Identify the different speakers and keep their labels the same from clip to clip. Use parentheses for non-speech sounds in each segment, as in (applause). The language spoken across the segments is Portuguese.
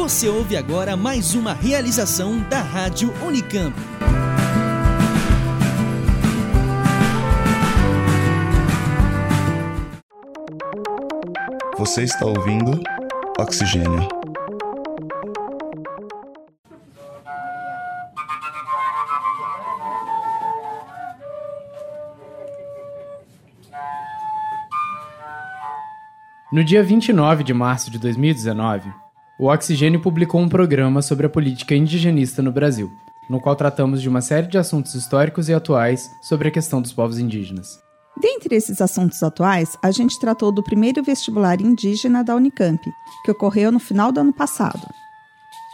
Speaker 1: Você ouve agora mais uma realização da Rádio Unicamp.
Speaker 2: Você está ouvindo Oxigênio.
Speaker 3: No dia 29 de março de 2019, o Oxigênio publicou um programa sobre a política indigenista no Brasil, no qual tratamos de uma série de assuntos históricos e atuais sobre a questão dos povos indígenas.
Speaker 4: Dentre esses assuntos atuais, a gente tratou do primeiro vestibular indígena da Unicamp, que ocorreu no final do ano passado.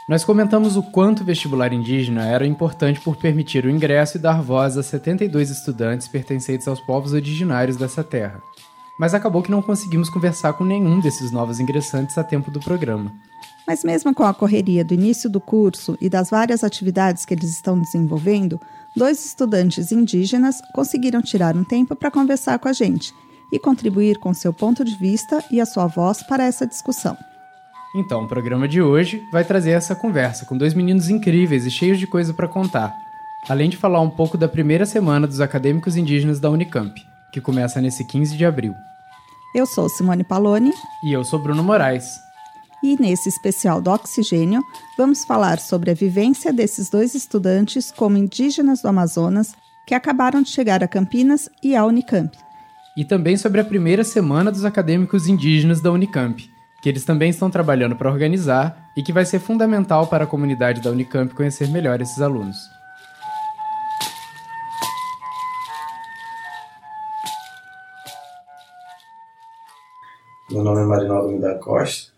Speaker 3: Nós comentamos o quanto o vestibular indígena era importante por permitir o ingresso e dar voz a 72 estudantes pertencentes aos povos originários dessa terra, mas acabou que não conseguimos conversar com nenhum desses novos ingressantes a tempo do programa.
Speaker 4: Mas, mesmo com a correria do início do curso e das várias atividades que eles estão desenvolvendo, dois estudantes indígenas conseguiram tirar um tempo para conversar com a gente e contribuir com seu ponto de vista e a sua voz para essa discussão.
Speaker 3: Então, o programa de hoje vai trazer essa conversa com dois meninos incríveis e cheios de coisa para contar, além de falar um pouco da primeira semana dos acadêmicos indígenas da Unicamp que começa nesse 15 de abril.
Speaker 4: Eu sou Simone Paloni.
Speaker 3: E eu sou Bruno Moraes.
Speaker 4: E nesse especial do Oxigênio, vamos falar sobre a vivência desses dois estudantes como indígenas do Amazonas que acabaram de chegar a Campinas e à Unicamp.
Speaker 3: E também sobre a primeira semana dos acadêmicos indígenas da Unicamp, que eles também estão trabalhando para organizar e que vai ser fundamental para a comunidade da Unicamp conhecer melhor esses alunos.
Speaker 5: Meu nome é Marinaldo da Costa,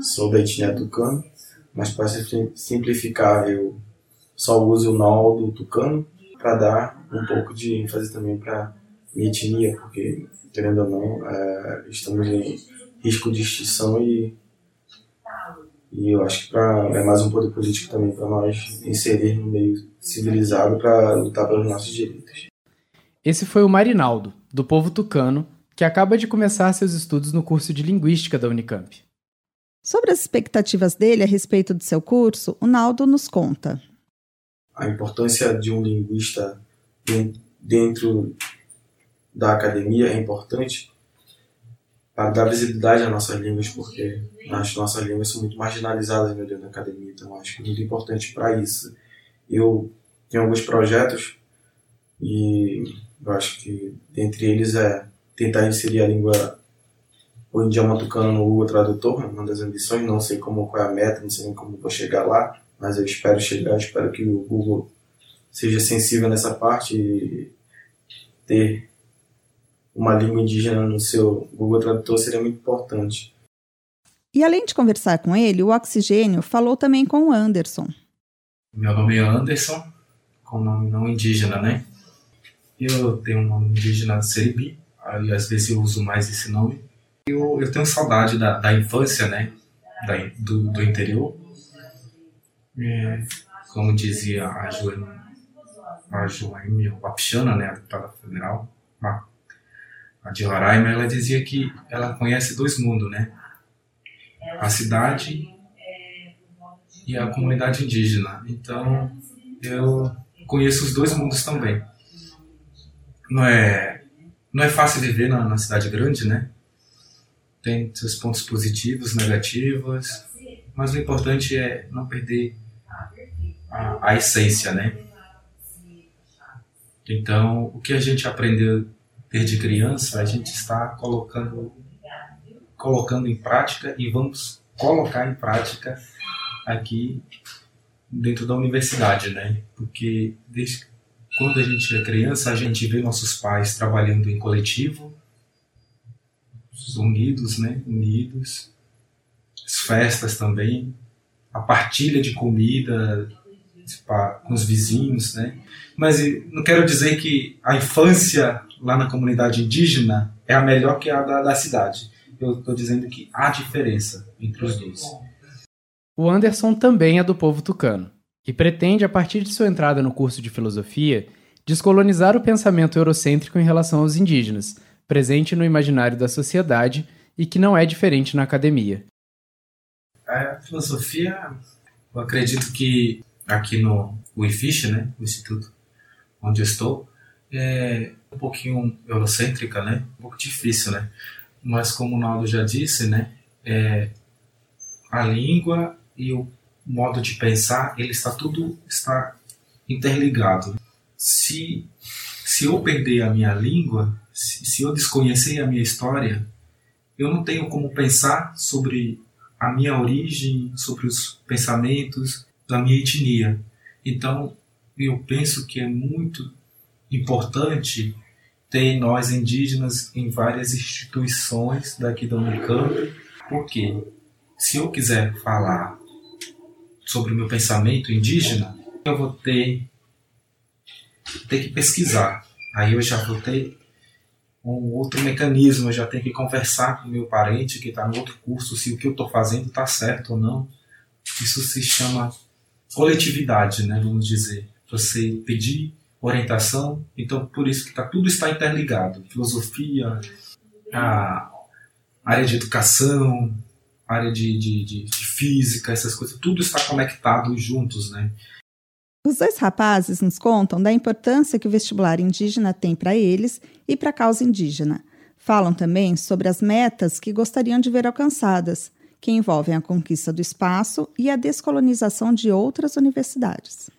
Speaker 5: sou da etnia tucano, mas para simplificar eu só uso o naldo tucano para dar um pouco de ênfase também para minha etnia, porque, querendo ou não, é, estamos em risco de extinção e, e eu acho que pra, é mais um poder político também para nós inserir no meio civilizado para lutar pelos nossos direitos.
Speaker 3: Esse foi o Marinaldo, do povo tucano, que acaba de começar seus estudos no curso de Linguística da Unicamp.
Speaker 4: Sobre as expectativas dele a respeito do seu curso, o Naldo nos conta.
Speaker 5: A importância de um linguista dentro da academia é importante para dar visibilidade às nossas línguas, porque as nossas línguas são muito marginalizadas dentro da academia, então acho que é muito importante para isso. Eu tenho alguns projetos e eu acho que dentre eles é tentar inserir a língua, o idioma tucano no Google Tradutor, é uma das ambições, não sei como qual é a meta, não sei nem como vou chegar lá, mas eu espero chegar, espero que o Google seja sensível nessa parte e ter uma língua indígena no seu Google Tradutor seria muito importante.
Speaker 4: E além de conversar com ele, o Oxigênio falou também com o Anderson.
Speaker 6: Meu nome é Anderson, com nome não indígena, né? Eu tenho um nome indígena Seribi, aí às vezes eu uso mais esse nome. Eu, eu tenho saudade da, da infância, né, da, do, do interior. É, como dizia a Joane, a Joane Wapichana, né, a deputada federal, a, a de Roraima, ela dizia que ela conhece dois mundos, né, a cidade e a comunidade indígena. Então, eu conheço os dois mundos também. Não é não é fácil viver na, na cidade grande, né? Tem seus pontos positivos, negativos, mas o importante é não perder a, a essência, né? Então, o que a gente aprendeu desde criança, a gente está colocando colocando em prática e vamos colocar em prática aqui dentro da universidade, né? Porque desde quando a gente é criança, a gente vê nossos pais trabalhando em coletivo, unidos, né? Unidos. As festas também, a partilha de comida com os vizinhos, né? Mas não quero dizer que a infância lá na comunidade indígena é a melhor que a da, da cidade. Eu estou dizendo que há diferença entre os dois.
Speaker 3: O Anderson também é do povo tucano e pretende, a partir de sua entrada no curso de filosofia, descolonizar o pensamento eurocêntrico em relação aos indígenas, presente no imaginário da sociedade e que não é diferente na academia.
Speaker 6: a filosofia, eu acredito que aqui no IFISH, né, o instituto onde eu estou, é um pouquinho eurocêntrica, né, um pouco difícil, né, mas como o Naldo já disse, né, é, a língua e o modo de pensar, ele está tudo está interligado. Se se eu perder a minha língua, se, eu desconhecer a minha história, eu não tenho como pensar sobre a minha origem, sobre os pensamentos da minha etnia. Então, eu penso que é muito importante ter nós indígenas em várias instituições daqui da Unicamp, porque se eu quiser falar sobre o meu pensamento indígena, eu vou ter, ter que pesquisar. Aí eu já vou ter um outro mecanismo, eu já tenho que conversar com meu parente que está no outro curso se o que eu estou fazendo está certo ou não. Isso se chama coletividade, né, vamos dizer. Você pedir orientação, então por isso que tá, tudo está interligado. Filosofia, a área de educação, área de, de, de, de física, essas coisas, tudo está conectado juntos, né?
Speaker 4: Os dois rapazes nos contam da importância que o vestibular indígena tem para eles e para a causa indígena. Falam também sobre as metas que gostariam de ver alcançadas, que envolvem a conquista do espaço e a descolonização de outras universidades.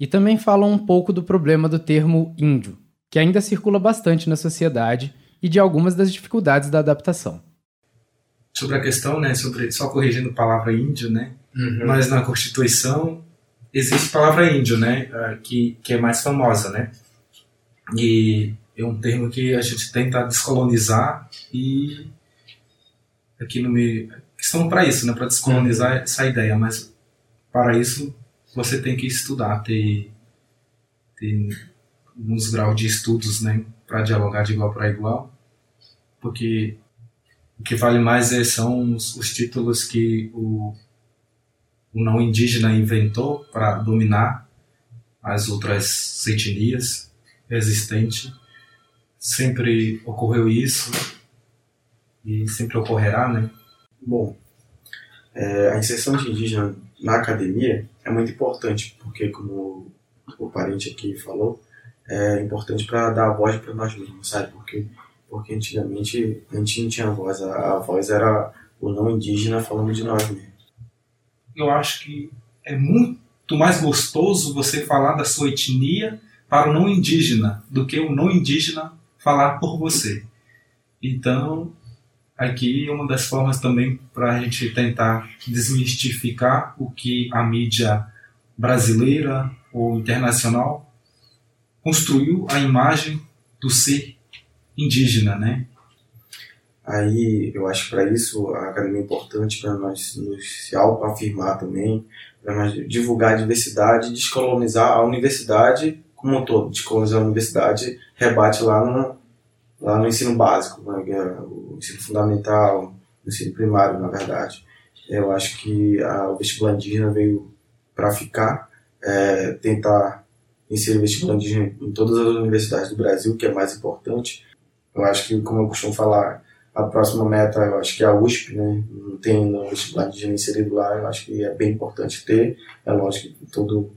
Speaker 3: E também falam um pouco do problema do termo índio, que ainda circula bastante na sociedade, e de algumas das dificuldades da adaptação.
Speaker 6: Sobre a questão, né, sobre só corrigindo a palavra índio, né, uhum. mas na Constituição existe a palavra índio, né, ah, que, que é mais famosa, né, e é um termo que a gente tenta descolonizar e aqui no meio estão para isso, né, para descolonizar uhum. essa ideia, mas para isso você tem que estudar, ter, ter uns graus de estudos, né, para dialogar de igual para igual, porque o que vale mais é, são os, os títulos que o o não indígena inventou para dominar as outras etnias existentes. Sempre ocorreu isso e sempre ocorrerá, né?
Speaker 5: Bom, é, a inserção de indígena na academia é muito importante, porque, como o parente aqui falou, é importante para dar a voz para nós mesmos, sabe? Porque, porque antigamente a gente não tinha voz, a, a voz era o não indígena falando de nós mesmos
Speaker 6: eu acho que é muito mais gostoso você falar da sua etnia para o não indígena do que o não indígena falar por você. Então, aqui uma das formas também para a gente tentar desmistificar o que a mídia brasileira ou internacional construiu a imagem do ser indígena, né?
Speaker 5: Aí eu acho para isso a academia é importante para nós nos se afirmar também, para nós divulgar a diversidade, descolonizar a universidade como um todo. Descolonizar a universidade rebate lá no, lá no ensino básico, né, é o ensino fundamental, o ensino primário, na verdade. Eu acho que a, vestibular indígena veio para ficar, é, tentar inserir o vestibular indígena em todas as universidades do Brasil, que é mais importante. Eu acho que, como eu costumo falar, a próxima meta, eu acho que é a USP, né? Não tem no vestibular de inserido lá, eu acho que é bem importante ter. É lógico que todo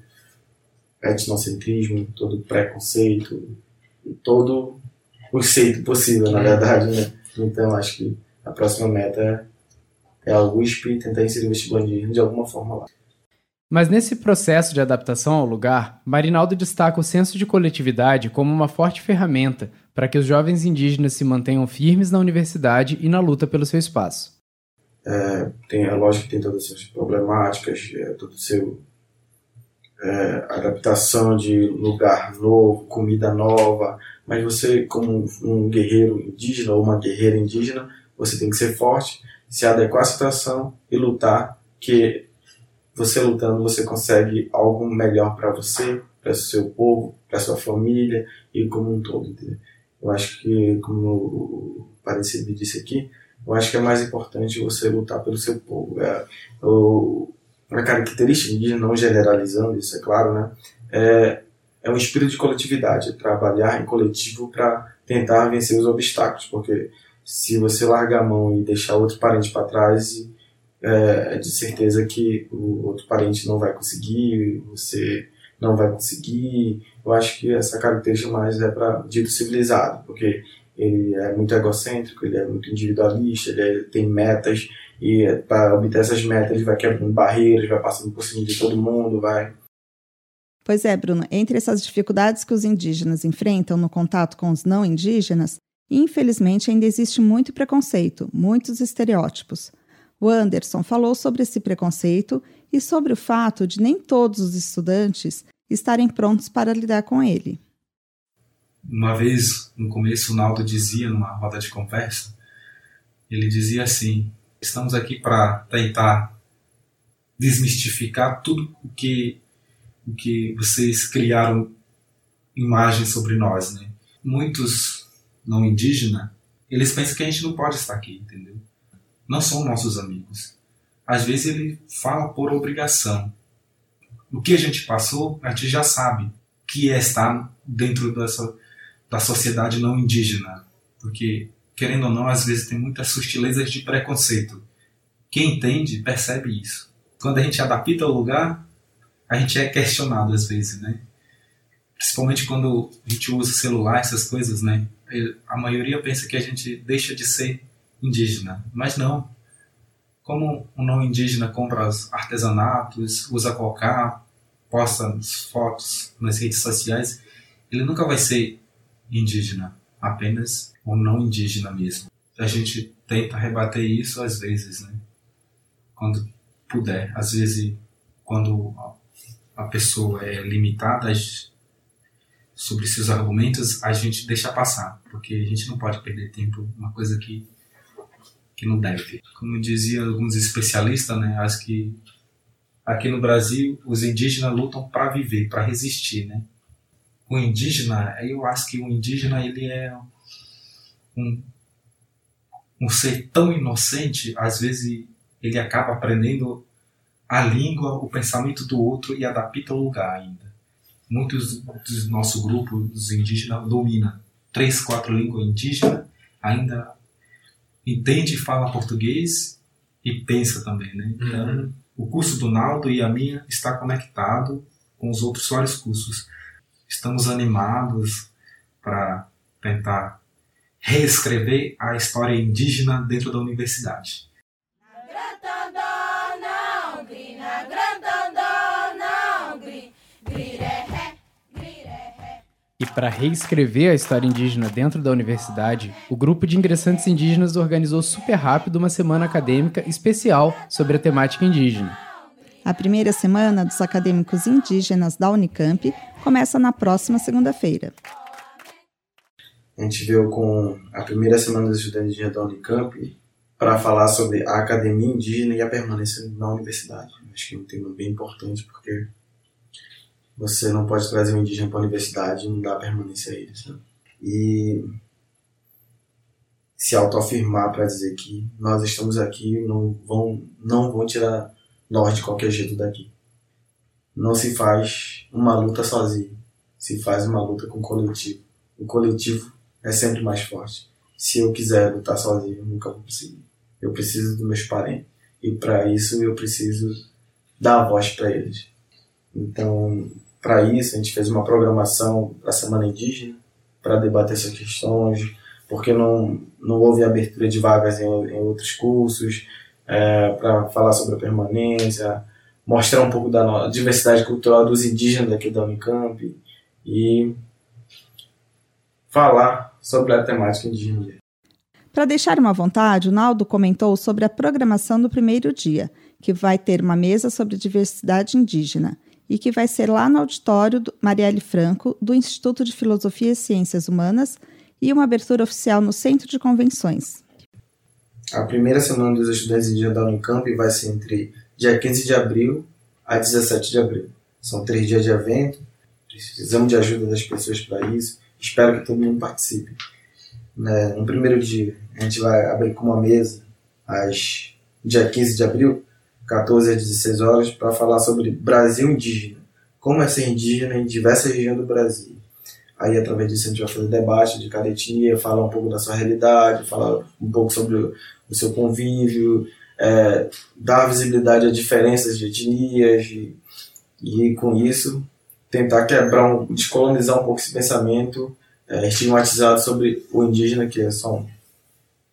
Speaker 5: etnocentrismo, todo preconceito, todo conceito possível, na verdade, né? Então, acho que a próxima meta é a USP tentar inserir o vestibular de, de alguma forma lá.
Speaker 3: Mas nesse processo de adaptação ao lugar, Marinaldo destaca o senso de coletividade como uma forte ferramenta para que os jovens indígenas se mantenham firmes na universidade e na luta pelo seu espaço.
Speaker 5: É, tem, é lógico que tem todas essas problemáticas, é, todo o seu é, adaptação de lugar novo, comida nova, mas você, como um guerreiro indígena ou uma guerreira indígena, você tem que ser forte, se adequar à situação e lutar, que você lutando você consegue algo melhor para você, para seu povo, para sua família e como um todo. Entendeu? Eu acho que, como o parecido disse aqui, eu acho que é mais importante você lutar pelo seu povo. É, o, a característica indígena, não generalizando isso, é claro, né? É, é um espírito de coletividade, é trabalhar em coletivo para tentar vencer os obstáculos, porque se você largar a mão e deixar outro parente para trás, é, de certeza que o outro parente não vai conseguir, você não vai conseguir. Eu acho que essa característica mais é para dito civilizado, porque ele é muito egocêntrico, ele é muito individualista, ele é, tem metas e para obter essas metas ele vai quebrando barreiras, vai passando por cima de todo mundo, vai.
Speaker 4: Pois é, Bruno, entre essas dificuldades que os indígenas enfrentam no contato com os não indígenas, infelizmente ainda existe muito preconceito, muitos estereótipos. O Anderson falou sobre esse preconceito e sobre o fato de nem todos os estudantes estarem prontos para lidar com ele.
Speaker 6: Uma vez, no começo, o Naldo dizia, numa roda de conversa, ele dizia assim: estamos aqui para tentar desmistificar tudo o que, o que vocês criaram imagens sobre nós. Né? Muitos não indígenas, eles pensam que a gente não pode estar aqui, entendeu? Não são nossos amigos. Às vezes ele fala por obrigação. O que a gente passou, a gente já sabe que é estar dentro dessa da sociedade não indígena, porque querendo ou não, às vezes tem muitas sutilezas de preconceito. Quem entende percebe isso. Quando a gente adapta o lugar, a gente é questionado às vezes, né? Principalmente quando a gente usa celular, essas coisas, né? A maioria pensa que a gente deixa de ser indígena, mas não. Como um não indígena compra artesanatos, usa cocá, posta fotos nas redes sociais, ele nunca vai ser indígena, apenas um não indígena mesmo. A gente tenta rebater isso às vezes, né? Quando puder. Às vezes, quando a pessoa é limitada sobre seus argumentos, a gente deixa passar, porque a gente não pode perder tempo, uma coisa que que não deve. Como diziam alguns especialistas, né, acho que aqui no Brasil os indígenas lutam para viver, para resistir, né? o indígena, eu acho que o indígena ele é um, um ser tão inocente, às vezes ele acaba aprendendo a língua, o pensamento do outro e adapta ao lugar ainda. Muitos do nosso grupo, dos indígenas, domina três, quatro línguas indígenas, ainda entende e fala português e pensa também, né? Então, uhum. o curso do Naldo e a minha está conectado com os outros vários cursos estamos animados para tentar reescrever a história indígena dentro da universidade.
Speaker 3: E para reescrever a história indígena dentro da universidade, o grupo de ingressantes indígenas organizou super rápido uma semana acadêmica especial sobre a temática indígena.
Speaker 4: A primeira semana dos acadêmicos indígenas da Unicamp começa na próxima segunda-feira.
Speaker 5: A gente veio com a primeira semana dos estudantes indígenas da Unicamp para falar sobre a academia indígena e a permanência na universidade. Acho que é um tema bem importante porque você não pode trazer um indígena para a universidade não dar permanência a ele. Sabe? E se autoafirmar para dizer que nós estamos aqui, não vão, não vão tirar nós de qualquer jeito daqui. Não se faz uma luta sozinho, se faz uma luta com o coletivo. O coletivo é sempre mais forte. Se eu quiser lutar sozinho, eu nunca vou conseguir. Eu preciso dos meus parentes. E para isso eu preciso dar voz para eles. Então, para isso, a gente fez uma programação para a Semana Indígena, para debater essas questões, porque não, não houve abertura de vagas em, em outros cursos, é, para falar sobre a permanência, mostrar um pouco da diversidade cultural dos indígenas aqui da Unicamp e falar sobre a temática indígena.
Speaker 4: Para deixar uma vontade, o Naldo comentou sobre a programação do primeiro dia, que vai ter uma mesa sobre diversidade indígena e que vai ser lá no auditório do Marielle Franco, do Instituto de Filosofia e Ciências Humanas, e uma abertura oficial no Centro de Convenções.
Speaker 5: A primeira semana dos estudantes indígenas da Unicamp vai ser entre dia 15 de abril a 17 de abril. São três dias de evento, precisamos de ajuda das pessoas para isso. Espero que todo mundo participe. Né? No primeiro dia, a gente vai abrir com uma mesa, às dia 15 de abril, 14 às 16 horas, para falar sobre Brasil indígena. Como é ser indígena em diversas regiões do Brasil. Aí, através disso, a gente vai fazer debate de cada etnia, falar um pouco da sua realidade, falar um pouco sobre o seu convívio, é, dar visibilidade a diferenças de etnias e, e com isso tentar quebrar, um, descolonizar um pouco esse pensamento é, estigmatizado sobre o indígena, que são,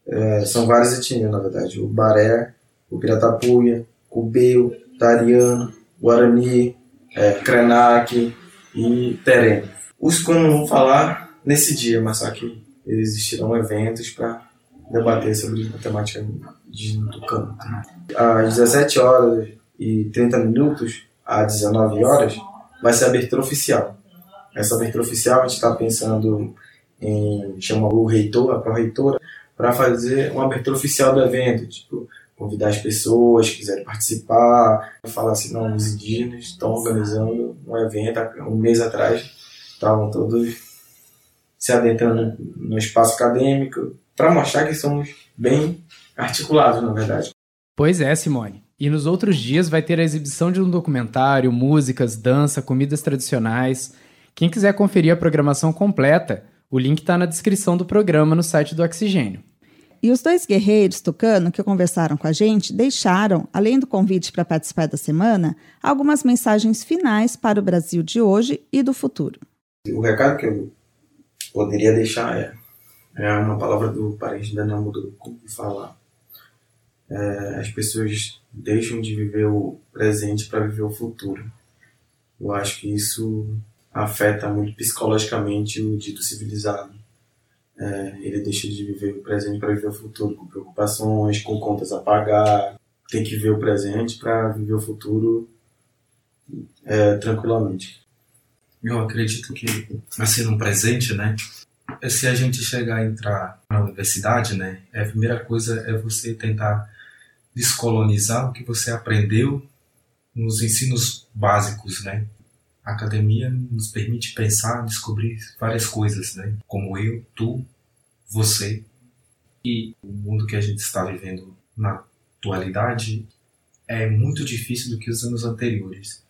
Speaker 5: é, são várias etnias, na verdade. O Baré, o Piratapuia, Cubeu, Tariano, Guarani, é, Krenak e Terem. Os que eu não vou falar nesse dia, mas só que existirão eventos para debater sobre a temática do canto. Às 17 horas e 30 minutos, às 19 horas, vai ser a abertura oficial. Essa abertura oficial a gente está pensando em chamar o reitor, a pró-reitora, para fazer uma abertura oficial do evento, tipo, convidar as pessoas que quiserem participar, falar assim, não, os indígenas estão organizando um evento, um mês atrás, estavam todos se adentrando no espaço acadêmico, para mostrar que somos bem articulados, na verdade.
Speaker 3: Pois é, Simone. E nos outros dias vai ter a exibição de um documentário, músicas, dança, comidas tradicionais. Quem quiser conferir a programação completa, o link está na descrição do programa no site do Oxigênio.
Speaker 4: E os dois guerreiros tucano que conversaram com a gente deixaram, além do convite para participar da semana, algumas mensagens finais para o Brasil de hoje e do futuro.
Speaker 5: O recado que eu poderia deixar é, é uma palavra do parente da Daniel Muduruku que fala é, as pessoas deixam de viver o presente para viver o futuro. Eu acho que isso afeta muito psicologicamente o dito civilizado é, ele deixa de viver o presente para viver o futuro, com preocupações, com contas a pagar. Tem que ver o presente para viver o futuro é, tranquilamente.
Speaker 6: Eu acredito que, assim, no presente, né? Se a gente chegar a entrar na universidade, né? A primeira coisa é você tentar descolonizar o que você aprendeu nos ensinos básicos, né? A academia nos permite pensar, descobrir várias coisas, né? Como eu, tu, você e o mundo que a gente está vivendo na atualidade é muito difícil do que os anos anteriores.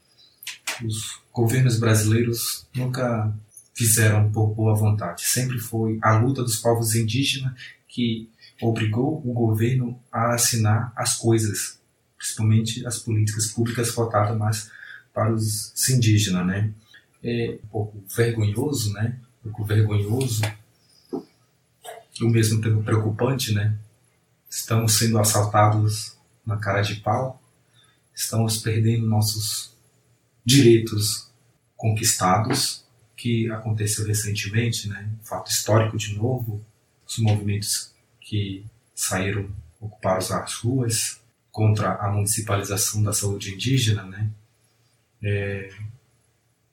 Speaker 6: Os governos brasileiros nunca fizeram por boa vontade. Sempre foi a luta dos povos indígenas que obrigou o governo a assinar as coisas, principalmente as políticas públicas voltadas mais para os indígenas, né? É um pouco vergonhoso, né? Um pouco vergonhoso e ao mesmo tempo preocupante, né? Estamos sendo assaltados na cara de pau, estamos perdendo nossos direitos conquistados, que aconteceu recentemente, né? fato histórico de novo, os movimentos que saíram ocupar as ruas contra a municipalização da saúde indígena, né? É,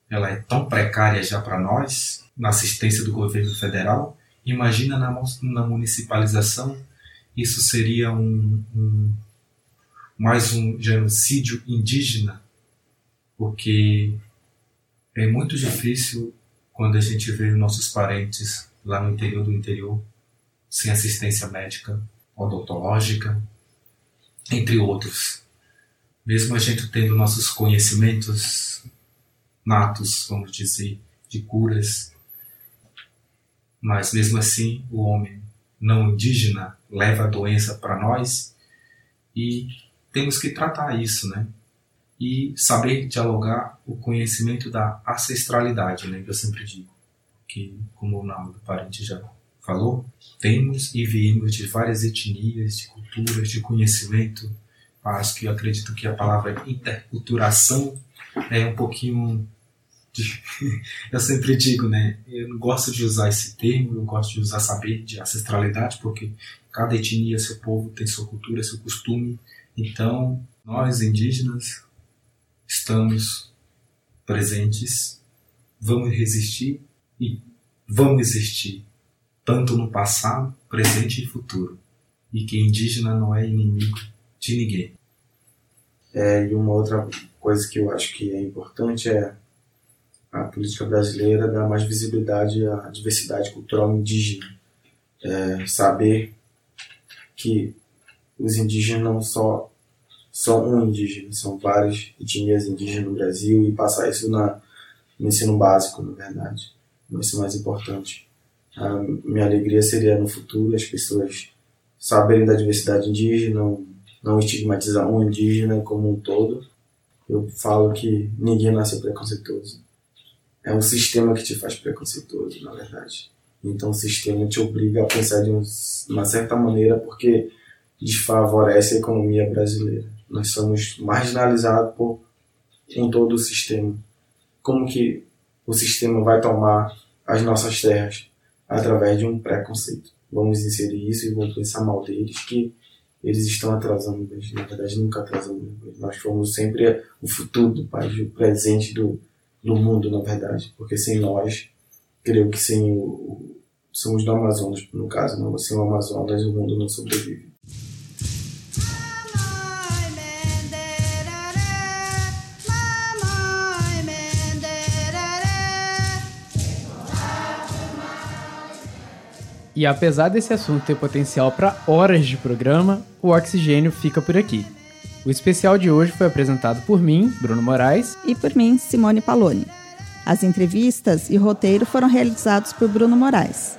Speaker 6: ela é tão precária já para nós, na assistência do governo federal. Imagina na, na municipalização, isso seria um, um, mais um genocídio indígena, porque é muito difícil quando a gente vê nossos parentes lá no interior do interior sem assistência médica, odontológica, entre outros mesmo a gente tendo nossos conhecimentos natos, vamos dizer, de curas, mas mesmo assim o homem não indígena leva a doença para nós e temos que tratar isso, né? E saber dialogar o conhecimento da ancestralidade, né? Que eu sempre digo, que como o nome do parente já falou, temos e viemos de várias etnias, de culturas, de conhecimento acho que eu acredito que a palavra interculturação é um pouquinho de, (laughs) eu sempre digo, né? Eu não gosto de usar esse termo, eu gosto de usar saber de ancestralidade, porque cada etnia, seu povo tem sua cultura, seu costume. Então, nós indígenas estamos presentes, vamos resistir e vamos existir, tanto no passado, presente e futuro. E que indígena não é inimigo de ninguém.
Speaker 5: É, e uma outra coisa que eu acho que é importante é a política brasileira dar mais visibilidade à diversidade cultural indígena. É, saber que os indígenas não só são um indígena, são várias etnias indígenas no Brasil e passar isso na, no ensino básico, na verdade. Vai ser mais importante. A minha alegria seria no futuro as pessoas saberem da diversidade indígena, não estigmatizar um indígena como um todo. Eu falo que ninguém nasceu preconceituoso. É um sistema que te faz preconceituoso, na verdade. Então o sistema te obriga a pensar de uma certa maneira porque desfavorece a economia brasileira. Nós somos marginalizados por um todo o sistema. Como que o sistema vai tomar as nossas terras através de um preconceito? Vamos inserir isso e vamos pensar mal deles que eles estão atrasando, mas na verdade nunca atrasamos. Nós fomos sempre o futuro do país, o presente do, do mundo, na verdade, porque sem nós, creio que sem o, somos do Amazonas, no caso, não, sem o Amazonas o mundo não sobrevive.
Speaker 3: E apesar desse assunto ter potencial para horas de programa, o Oxigênio fica por aqui. O especial de hoje foi apresentado por mim, Bruno Moraes,
Speaker 4: e por mim, Simone Paloni. As entrevistas e o roteiro foram realizados por Bruno Moraes.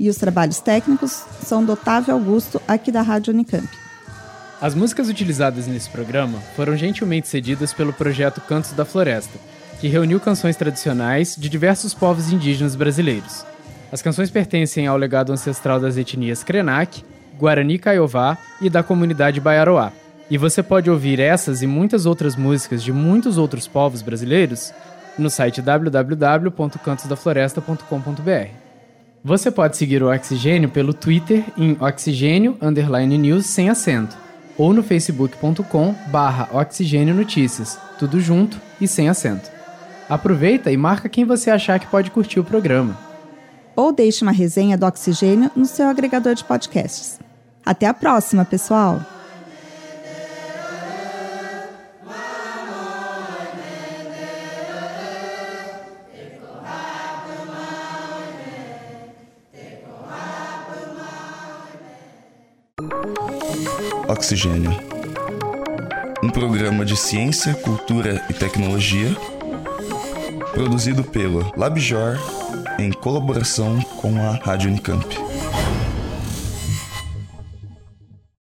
Speaker 4: E os trabalhos técnicos são do Otávio Augusto, aqui da Rádio Unicamp.
Speaker 3: As músicas utilizadas nesse programa foram gentilmente cedidas pelo projeto Cantos da Floresta, que reuniu canções tradicionais de diversos povos indígenas brasileiros. As canções pertencem ao legado ancestral das etnias Krenak, Guarani Kaiowá e da comunidade Baiaroá. E você pode ouvir essas e muitas outras músicas de muitos outros povos brasileiros no site www.cantosdafloresta.com.br. Você pode seguir o Oxigênio pelo Twitter em oxigênio news sem acento ou no facebook.com barra oxigênio notícias, tudo junto e sem acento. Aproveita e marca quem você achar que pode curtir o programa
Speaker 4: ou deixe uma resenha do Oxigênio no seu agregador de podcasts. Até a próxima, pessoal!
Speaker 2: Oxigênio. Um programa de ciência, cultura e tecnologia produzido pelo LabJor em colaboração com a Rádio Unicamp.